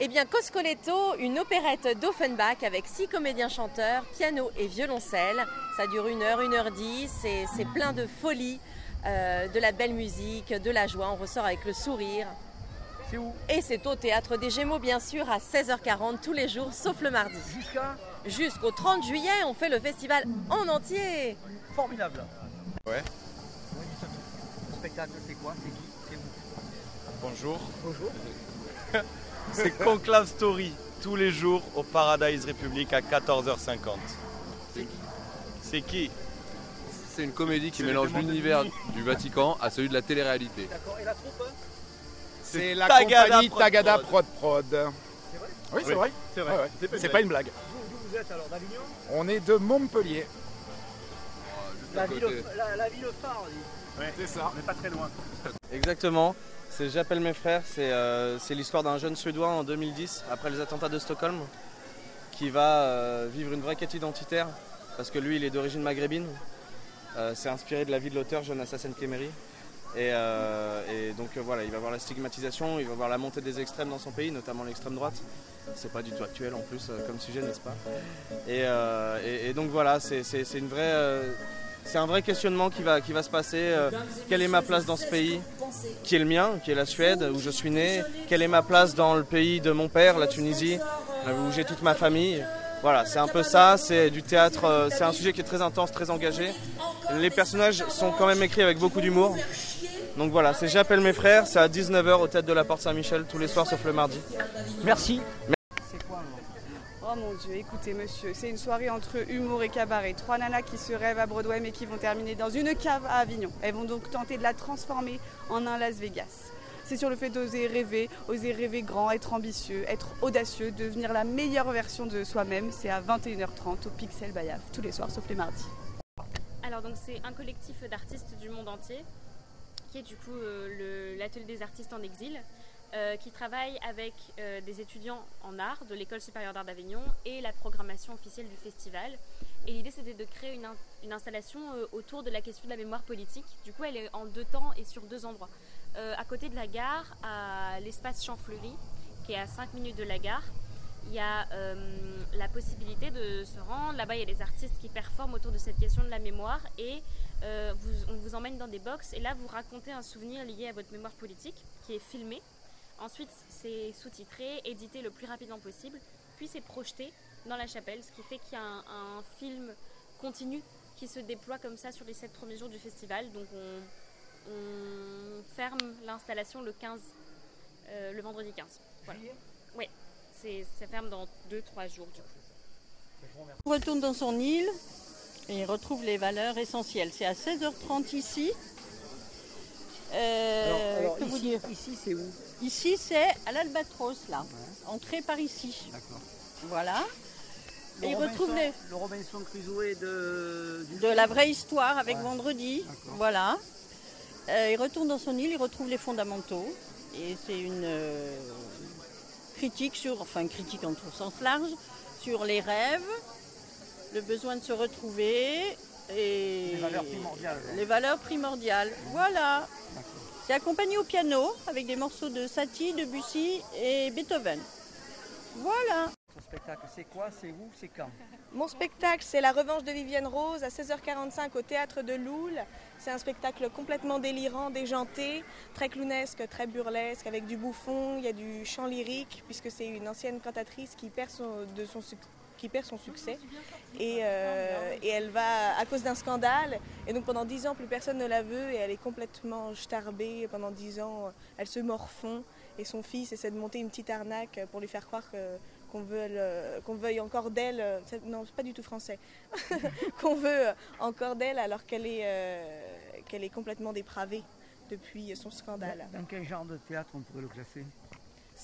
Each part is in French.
Eh bien, Coscoletto, une opérette d'Offenbach avec six comédiens chanteurs, piano et violoncelle. Ça dure une heure, une heure dix, et c'est plein de folie, euh, de la belle musique, de la joie. On ressort avec le sourire. C'est où? Et c'est au Théâtre des Gémeaux, bien sûr, à 16h40 tous les jours, sauf le mardi. Jusqu'à? Jusqu'au 30 juillet, on fait le festival en entier. Formidable. Ouais. Le spectacle, c'est quoi? C'est qui? C'est vous Bonjour. Bonjour. C'est Conclave Story, tous les jours au Paradise République à 14h50. C'est qui C'est qui C'est une comédie qui mélange l'univers du Vatican à celui de la télé-réalité. D'accord. Et la troupe hein C'est la Tagada compagnie Prod Tagada Prod. Prod. C'est vrai Oui, c'est Oui. vrai. C'est Ouais, ouais. C'est pas une blague. Vous, d'où vous êtes alors D'Avignon On est de Montpellier. la à ville, côté. la, la ville phare, on dit. C'est ça. On n'est pas très loin. Exactement. C'est J'appelle mes frères. C'est euh, c'est l'histoire d'un jeune Suédois en 2010, après les attentats de Stockholm, qui va euh, vivre une vraie quête identitaire, parce que lui, il est d'origine maghrébine. Euh, c'est inspiré de la vie de l'auteur Jonas Hassan Khemeri. Et, donc voilà, il va voir la stigmatisation, il va voir la montée des extrêmes dans son pays, notamment l'extrême droite. C'est pas du tout actuel en plus comme sujet, n'est-ce pas? Et, donc voilà, c'est une vraie, c'est un vrai questionnement qui va, qui va se passer. euh, quelle est ma place dans ce pays qui est le mien, qui est la Suède, où je suis né Quelle est ma place dans le pays de mon père, la Tunisie, où j'ai toute ma famille Voilà, c'est un peu ça, c'est du théâtre, euh, c'est un sujet qui est très intense, très engagé. Les personnages sont quand même écrits avec beaucoup d'humour. Donc voilà, c'est J'appelle mes frères, c'est à 19h au tête de la Porte Saint-Michel, tous les soirs sauf le mardi. Merci. Oh mon dieu, écoutez monsieur, c'est une soirée entre humour et cabaret. Trois nanas qui se rêvent à Broadway mais qui vont terminer dans une cave à Avignon. Elles vont donc tenter de la transformer en un Las Vegas. C'est sur le fait d'oser rêver, oser rêver grand, être ambitieux, être audacieux, devenir la meilleure version de soi-même. C'est à 21h30 au Pixel Bayaf, tous les soirs sauf les mardis. Alors donc c'est un collectif d'artistes du monde entier qui est du coup euh, l'atelier des artistes en exil euh, qui travaille avec euh, des étudiants en art de l'école supérieure d'art d'Avignon et la programmation officielle du festival. Et l'idée c'était de créer une, in- une installation euh, autour de la question de la mémoire politique. Du coup elle est en deux temps et sur deux endroits. À côté de la gare, à l'espace Champfleury, qui est à 5 minutes de la gare, il y a la possibilité de se rendre. Là-bas, il y a des artistes qui performent autour de cette question de la mémoire et on vous emmène dans des box et là, vous racontez un souvenir lié à votre mémoire politique qui est filmé. Ensuite, c'est sous-titré, édité le plus rapidement possible, puis c'est projeté dans la chapelle, ce qui fait qu'il y a un, un film continu qui se déploie comme ça sur les sept premiers jours du festival. Donc on, on ferme l'installation le 15, euh, le vendredi 15. Voilà. Oui, ça ferme dans 2-3 jours du coup. On retourne dans son île et retrouve les valeurs essentielles. C'est à 16h30 ici. Euh, Alors, alors, que vous ici, dire ici c'est où Ici, c'est à l'Albatros, là. Entrée par ici. D'accord. Voilà. Le Et retrouve les, Le Robinson Crusoe de... du de film la vraie histoire avec Ouais. vendredi. Voilà. Euh, il retourne dans son île, il retrouve les fondamentaux. Et c'est une euh, critique sur, enfin une critique en tout sens large, sur les rêves, le besoin de se retrouver et Les valeurs primordiales. les valeurs primordiales. Voilà. C'est accompagné au piano avec des morceaux de Satie, Debussy et Beethoven. Voilà. Ce spectacle, c'est quoi C'est où C'est quand? Mon spectacle, c'est La Revanche de Vivienne Rose à 16h45 au théâtre de Loul. C'est un spectacle complètement délirant, déjanté, très clownesque, très burlesque, avec du bouffon. Il y a du chant lyrique, puisque c'est une ancienne cantatrice qui perd son, de son suc- qui perd son succès. Et, euh, et elle va, à cause d'un scandale, et donc pendant 10 ans, plus personne ne la veut, et elle est complètement starbée. Pendant 10 ans, elle se morfond, et son fils essaie de monter une petite arnaque pour lui faire croire qu'on veut, le- qu'on veuille encore d'elle. euh, Non, c'est pas du tout français. qu'on veut encore d'elle alors qu'elle est, euh, qu'elle est complètement dépravée depuis son scandale. Dans quel genre de théâtre on pourrait le classer?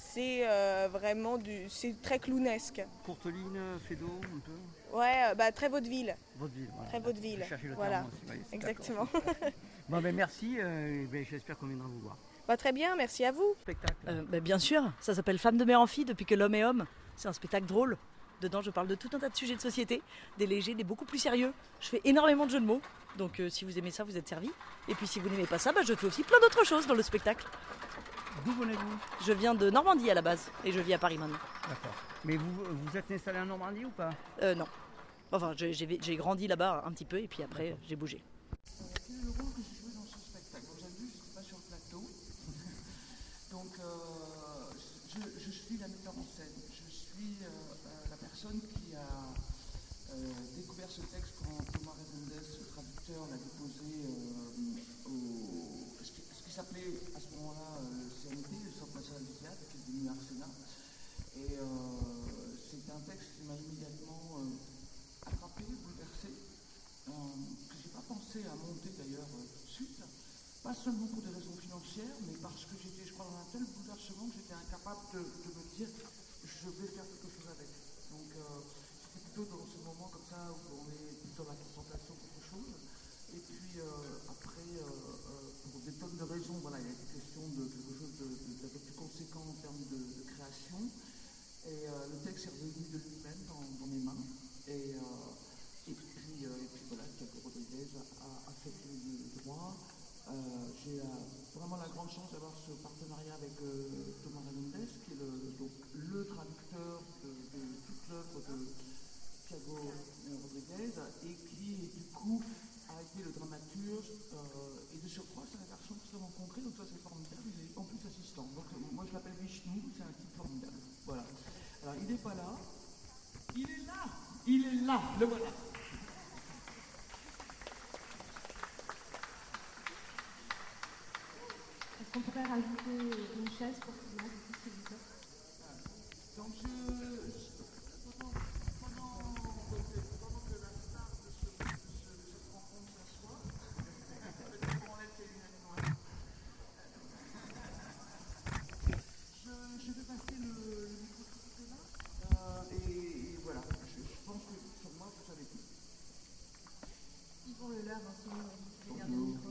C'est euh, vraiment du, c'est très clownesque. Courte ligne, fédo, un peu Ouais, euh, bah, très vaudeville. Vaudeville. Voilà. Très vaudeville. Le Voilà. terme aussi, oui, Exactement. Bon, ben merci, euh, ben, j'espère qu'on viendra vous voir. Bah, très bien, merci à vous. Spectacle. Euh, bah, bien sûr, ça s'appelle Femme de mère en fille depuis que l'homme est homme. C'est un spectacle drôle. Dedans, je parle de tout un tas de sujets de société, des légers, des beaucoup plus sérieux. Je fais énormément de jeux de mots. Donc, euh, si vous aimez ça, vous êtes servi. Et puis, si vous n'aimez pas ça, bah, je fais aussi plein d'autres choses dans le spectacle. D'où venez-vous? Je viens de Normandie à la base et je vis à Paris maintenant. D'accord. Mais vous, vous êtes installé en Normandie ou pas? Euh, non. Enfin, j'ai- j'ai j'ai grandi là-bas un petit peu et puis après j'ai bougé. Quel est le rôle que j'ai joué dans ce spectacle Vous avez vu, je n'étais pas sur le plateau. Donc, euh, je, je suis la metteur en scène. Je suis euh, euh, la personne qui a euh, découvert ce texte quand Thomas Redondes, le traducteur, l'a déposé euh, au. Ce qui, ce qui s'appelait qui est devenu Arsenal. Et euh, c'est un texte qui m'a immédiatement euh, attrapé, bouleversé, euh, que j'ai pas pensé à monter d'ailleurs tout de suite. Pas seulement pour des raisons financières, mais parce que j'étais, je crois, dans un tel bouleversement que j'étais incapable de, de me dire je vais faire quelque chose avec. Donc c'était plutôt dans ce moment comme ça où on est plutôt dans la contemplation de quelque chose. Et puis euh, après, euh, euh, pour des tonnes de raisons, voilà, il y a été question de quelque chose d'un peu plus conséquent en termes de, création. Et le texte est revenu de lui-même dans, mes mains. Et, puis, et puis voilà, Thiago Rodriguez a, fait le, droit. J'ai vraiment la grande chance d'avoir ce partenariat avec Thomas Hernandez, qui est le, donc, le traducteur de, de toute l'œuvre de Thiago Rodriguez et qui du coup a été le dramaturge euh, et de surcroît c'est la version que nous avons rencontrée donc ça c'est formidable, il est en plus assistant. Donc euh, moi je l'appelle Vishnu, c'est un type formidable. Voilà. Alors il n'est pas là, il est là, il est là, le voilà. Est-ce qu'on pourrait rajouter une chaise pour que vous puissiez vous faire Donc je, je- pendant, pendant, pendant que la star de, ce, de, ce, de cette rencontre s'assoit, peut-être qu'on laisse les lunettes noires. Je, je vais passer le, le micro tout de suite là. Euh, et, et voilà, je, je pense que sur moi vous savez tout. Ils font le leur, hein, sinon je vais garder le micro.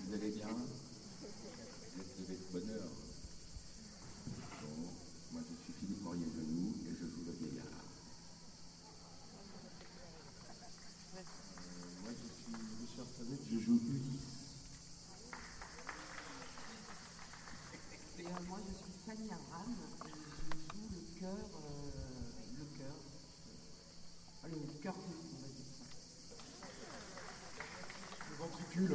Vous allez bien Vous êtes levé de bonne heure Bon, moi je suis Philippe Maurier-Genoux et je joue le vieillard. Euh, moi je suis Richard Savet, je joue Ulysse. Et euh, moi, je suis Fanny Aram et je joue le cœur, euh, le cœur, euh, le cœur de on va dire ça. Le ventricule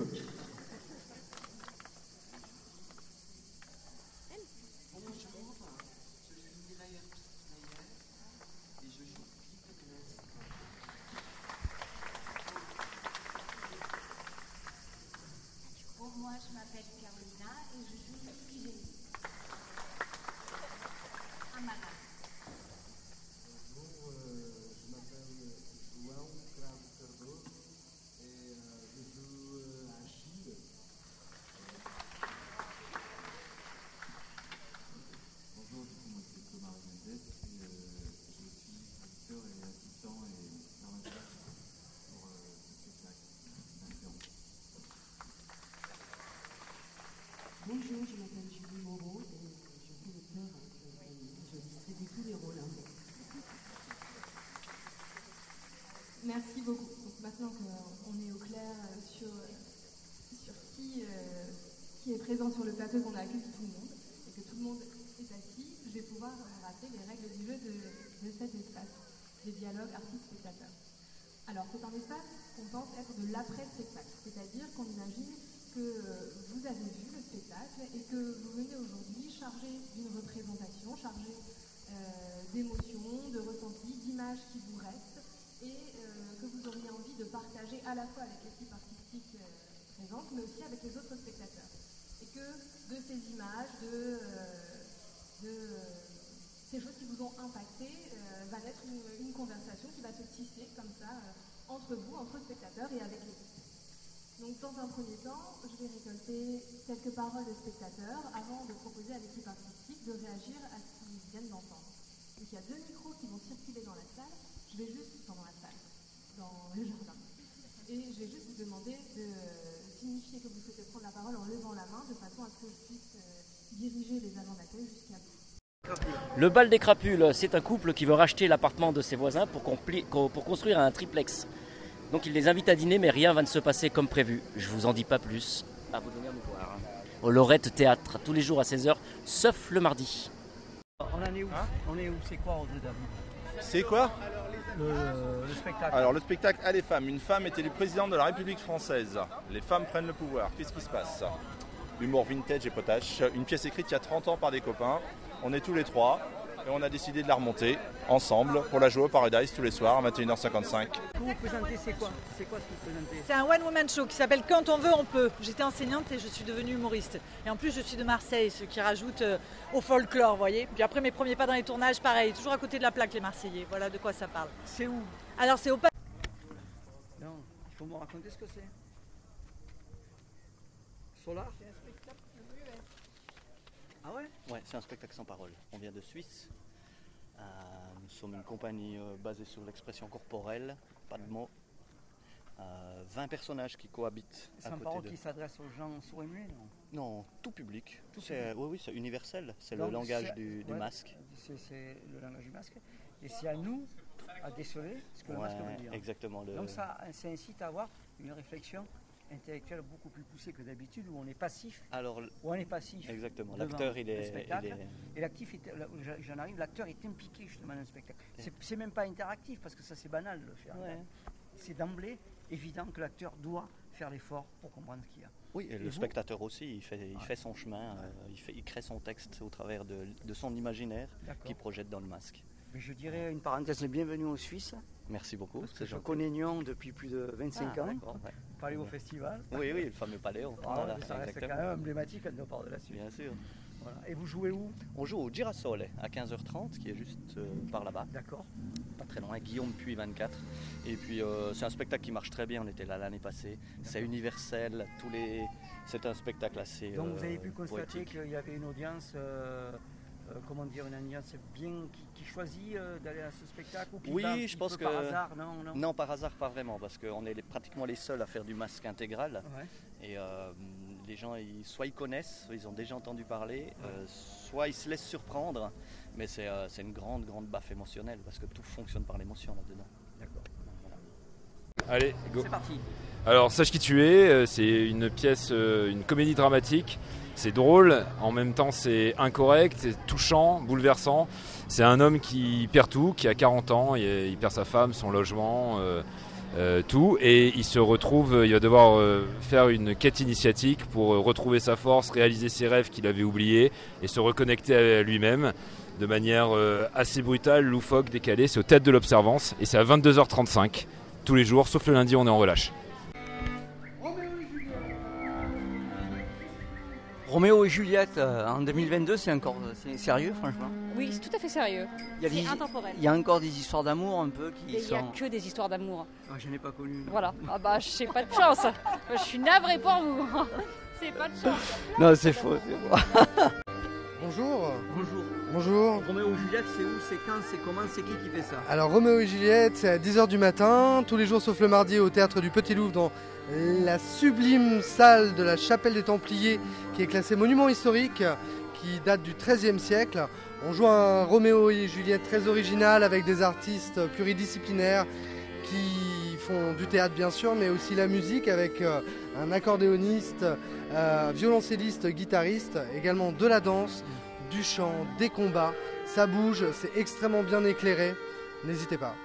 Bonjour, je suis Mireille Herbst-Meyer et je joue Philippe Glass. Pour moi, je m'appelle Carolina et je joue Iphigénie. Amara. Bonjour, euh, je m'appelle João Cravo Cardoso et euh, je joue euh, Achille. Bonjour, du coup moi c'est Thomas Hernandez et euh, je suis traducteur et assistant et dramaturge pour euh, ce spectacle d'influence. Bonjour, je m'appelle Julie Moreau et je fais le et je distribue tous les rôles. hein. Merci beaucoup. Maintenant qu'on est au clair euh, sur, qui, euh, est présent sur le plateau, qu'on a accueilli tout le monde et que tout le monde est assis, je vais pouvoir euh, rappeler les règles du jeu de, cet espace, des dialogues artistes-spectateurs. Alors c'est un espace qu'on pense être de l'après-spectacle, c'est-à-dire qu'on imagine que euh, vous avez vu et que vous venez aujourd'hui chargé d'une représentation, chargé euh, d'émotions, de ressentis, d'images qui vous restent et euh, que vous auriez envie de partager à la fois avec l'équipe artistique euh, présente, mais aussi avec les autres spectateurs. Et que de ces images, de, ces choses qui vous ont impacté, va naître une, une conversation qui va se tisser comme ça entre vous, entre spectateurs et avec l'équipe. Dans un premier temps, je vais récolter quelques paroles de spectateurs avant de proposer à l'équipe artistique de réagir à ce qu'ils viennent d'entendre. Il y a deux micros qui vont circuler dans la salle. Je vais juste, la salle, dans le jardin. Et je vais juste vous demander de signifier que vous souhaitez prendre la parole en levant la main de façon à ce que je puisse euh, diriger les agents d'accueil jusqu'à vous. Le bal des crapules, c'est un couple qui veut racheter l'appartement de ses voisins pour construire un triplex. Donc il les invite à dîner, mais rien va ne se passer comme prévu. Je vous en dis pas plus. à vous venir nous voir. Au Lorette Théâtre, tous les jours à 16h, sauf le mardi. On en est où On est où C'est quoi au dedans C'est quoi le, le spectacle. Alors le spectacle à les femmes. Une femme est élue présidente de la République française. Les femmes prennent le pouvoir. Qu'est-ce qui se passe Humour vintage et potache. Une pièce écrite il y a 30 ans par des copains. On est tous les trois et on a décidé de la remonter ensemble pour la jouer au Paradise tous les soirs à 21h55. Vous vous présentez, c'est quoi? C'est quoi ce que vous présentez? C'est un one-woman show qui s'appelle Quand on veut, on peut. J'étais enseignante et je suis devenue humoriste. Et en plus, je suis de Marseille, ce qui rajoute euh, au folklore, vous voyez. Puis après, mes premiers pas dans les tournages, pareil, toujours à côté de la plaque, les Marseillais. Voilà de quoi ça parle. C'est où? Alors, c'est au pa- Non, il faut me raconter ce que c'est. Solar? Ah ouais Ouais, c'est un spectacle sans parole. On vient de Suisse. Euh, nous sommes une compagnie euh, basée sur l'expression corporelle, pas de mots. Euh, 20 personnages qui cohabitent C'est un parole de... qui s'adresse aux gens sourds et muets, non Non, tout public. Tout public. Oui, oui, c'est universel. C'est le langage du, du ouais, masque. C'est le langage du masque. Et c'est à nous à déceler ce que le masque Ouais, veut dire. exactement, le- Donc ça, ça incite à avoir une réflexion intellectuelle beaucoup plus poussée que d'habitude où on est passif. Alors, où on est passif. Exactement. L'acteur, il est- spectacle. il est- Et l'actif, j'en- arrive, l'acteur est impliqué justement dans le spectacle. C'est- même pas interactif parce que ça c'est banal de le faire. Ouais. C'est d'emblée évident que l'acteur doit faire l'effort pour comprendre ce qu'il y a. Oui, et le spectateur aussi, il fait, il fait son chemin, euh, il, fait, il crée son texte au travers de, de son imaginaire qu'il projette dans le masque. Mais je dirais une parenthèse bienvenue aux Suisses. Merci beaucoup. Parce que je connais Nyon depuis plus de 25 Ah, ans. ouais. Paléo au festival. Oui, oui, le fameux Paléo. Ah, Voilà, mais ça reste exactement. quand même emblématique quand on parle de la Suisse. Bien sûr. Voilà. Et vous jouez où? On joue au Girasole à 15h30, qui est juste euh, par là-bas. D'accord. Pas très loin, Guillaume Puy 24. Et puis euh, c'est un spectacle qui marche très bien, on était là l'année passée. C'est universel, tous les... c'est un spectacle assez. Donc vous euh, avez pu constater poétique. qu'il y avait une audience, euh, comment dire, une audience bien qui, qui choisit euh, d'aller à ce spectacle ou qui Oui, je pense que. par hasard, non, non? par hasard, pas vraiment, parce qu'on est les- pratiquement les seuls à faire du masque intégral. Ouais. Et euh, les gens, ils- soit ils connaissent, soit ils ont déjà entendu parler, soit ils se laissent surprendre. Mais c'est c'est une grande, grande baffe émotionnelle, parce que tout fonctionne par l'émotion là-dedans. Allez, go. C'est parti. Alors, Sache qui tu es, euh, c'est une pièce, euh, une comédie dramatique. C'est drôle, en même temps c'est incorrect, c'est touchant, bouleversant. C'est un homme qui perd tout, qui a 40 ans, il, il perd sa femme, son logement, euh, euh, tout, et il se retrouve, il va devoir euh, faire une quête initiatique pour retrouver sa force, réaliser ses rêves qu'il avait oubliés et se reconnecter à lui-même de manière assez brutale, loufoque, décalée. C'est au Théâtre de l'Observance et c'est à 22h35 tous les jours, sauf le lundi, on est en relâche. Roméo et Juliette euh, en 2022, c'est encore c'est sérieux, franchement? Oui, c'est tout à fait sérieux. Il y a intemporel. Il y a encore des histoires d'amour un peu qui Et il n'y a sont. que des histoires d'amour. Ah, je n'ai pas connu. non. Voilà. Ah bah, je pas de chance. Je suis navrée pour vous. C'est pas de chance. Non, c'est faux, c'est faux. Bonjour. Bonjour. Bonjour. Roméo et Juliette, c'est où, c'est quand, c'est comment, c'est qui qui fait ça Alors Roméo et Juliette, c'est à 10h du matin, tous les jours sauf le mardi au théâtre du Petit Louvre dans la sublime salle de la chapelle des Templiers qui est classée monument historique qui date du XIIIe siècle. On joue un Roméo et Juliette très original avec des artistes pluridisciplinaires qui font du théâtre bien sûr mais aussi la musique avec euh, un accordéoniste, euh, violoncelliste, guitariste, également de la danse, du chant, des combats. Ça bouge, c'est extrêmement bien éclairé. N'hésitez pas.